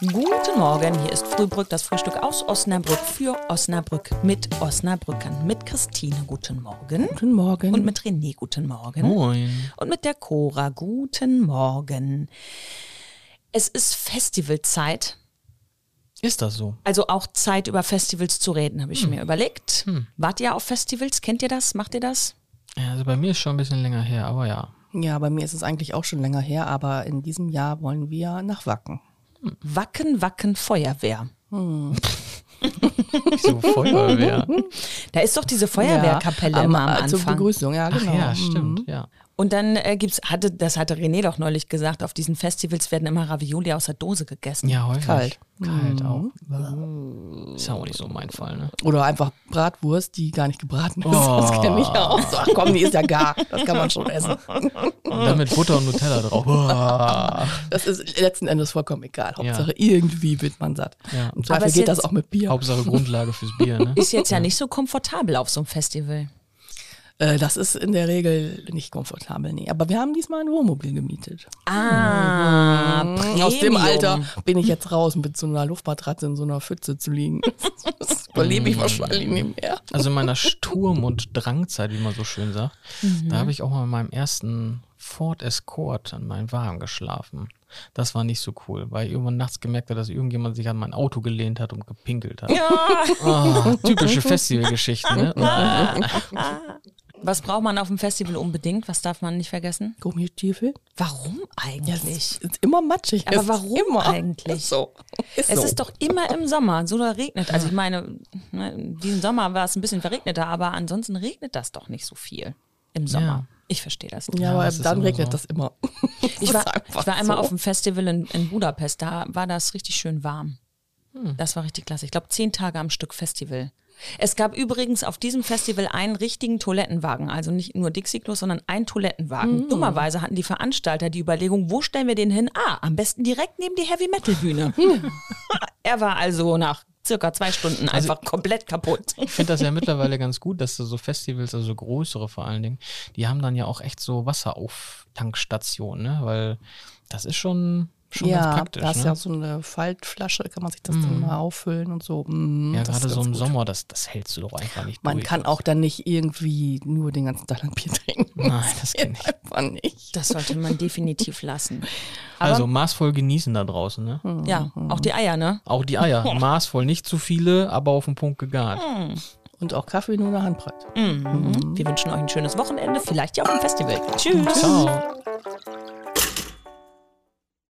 Guten Morgen, hier ist Frühbrück, das Frühstück aus Osnabrück für Osnabrück mit Osnabrückern. Mit Christine, guten Morgen. Guten Morgen. Und mit René, guten Morgen. Moin. Und mit der Cora, guten Morgen. Es ist Festivalzeit. Ist das so? Also auch Zeit, über Festivals zu reden, habe ich mir überlegt. Wart ihr auf Festivals? Kennt ihr das? Macht ihr das? Ja, also bei mir ist schon ein bisschen länger her, aber ja. Ja, bei mir ist es eigentlich auch schon länger her, aber in diesem Jahr wollen wir nach Wacken. Wacken, Wacken, Feuerwehr. So Feuerwehr. Da ist doch diese Feuerwehrkapelle ja, immer am äh, Anfang. Zur Begrüßung, ja, Ach genau. ja, stimmt, ja. Und dann äh, gibt's, hatte, das hatte René doch neulich gesagt, auf diesen Festivals werden immer Ravioli aus der Dose gegessen. Ja, häufig. Kalt. Kalt auch. Ist ja auch nicht so mein Fall, ne? Oder einfach Bratwurst, die gar nicht gebraten ist. Oh. Das kenne ich auch. So, ach komm, die ist ja gar. Das kann man schon essen. Und dann mit Butter und Nutella drauf. Das ist letzten Endes vollkommen egal. Hauptsache irgendwie wird man satt. Ja. Im Aber Zweifel geht das auch mit Bier. Hauptsache Grundlage fürs Bier, ne? Ist jetzt ja nicht so komfortabel auf so einem Festival. Äh, das ist in der Regel nicht komfortabel, nee. Aber wir haben diesmal ein Wohnmobil gemietet. Ah, Mhm. Aus dem. Alter bin ich jetzt raus, mit so einer Luftmatratze in so einer Pfütze zu liegen. Das überlebe ich wahrscheinlich nicht mehr. Also in meiner Sturm- und Drangzeit, wie man so schön sagt, da habe ich auch mal in meinem ersten Ford Escort an meinem Wagen geschlafen. Das war nicht so cool, weil ich irgendwann nachts gemerkt habe, dass irgendjemand sich an mein Auto gelehnt hat und gepinkelt hat. Oh, typische Festivalgeschichten, ne? Was braucht man auf dem Festival unbedingt? Was darf man nicht vergessen? Gummistiefel? Warum Ja, eigentlich? es ist immer matschig. Aber Es ist warum immer. eigentlich? Ist so. Ist Es so. ist doch immer im Sommer, so da regnet. Also ich meine, ne, diesen Sommer war es ein bisschen verregneter, aber ansonsten regnet das doch nicht so viel im Sommer. Ja. Ich verstehe das nicht. ja, Ja, aber das dann regnet so. das immer. Ich war, Das ich war einmal so. auf einem Festival in, in Budapest, da war das richtig schön warm. Das war richtig klasse. Ich glaube, zehn Tage am Stück Festival. Es gab übrigens auf diesem Festival einen richtigen Toilettenwagen, also nicht nur Dixie-Klos, sondern einen Toilettenwagen. Dummerweise hatten die Veranstalter die Überlegung, wo stellen wir den hin? Ah, am besten direkt neben die Heavy-Metal-Bühne. er war also nach circa zwei Stunden einfach komplett kaputt. Ich finde das ja mittlerweile ganz gut, dass so Festivals, also so größere vor allen Dingen, die haben dann ja auch echt so Wasserauftankstationen, ne? Weil das ist schon, schon ganz ja, praktisch. da ist ne? ja so eine Faltflasche, kann man sich das dann mal auffüllen und so. Mm, Ja, gerade so ganz im gut. Sommer, das, das hältst du doch einfach nicht Man durch. kann auch dann nicht irgendwie nur den ganzen Tag lang Bier trinken. Nein, das geht geht nicht. einfach nicht. Das sollte man definitiv lassen. Aber Also maßvoll genießen da draußen, ne? ja, auch die Eier, ne? Auch die Eier. Maßvoll, nicht zu viele, aber auf den Punkt gegart. Und auch Kaffee nur eine Handbreit. Wir wünschen euch ein schönes Wochenende, vielleicht ja auch ein Festival. Tschüss. Ciao.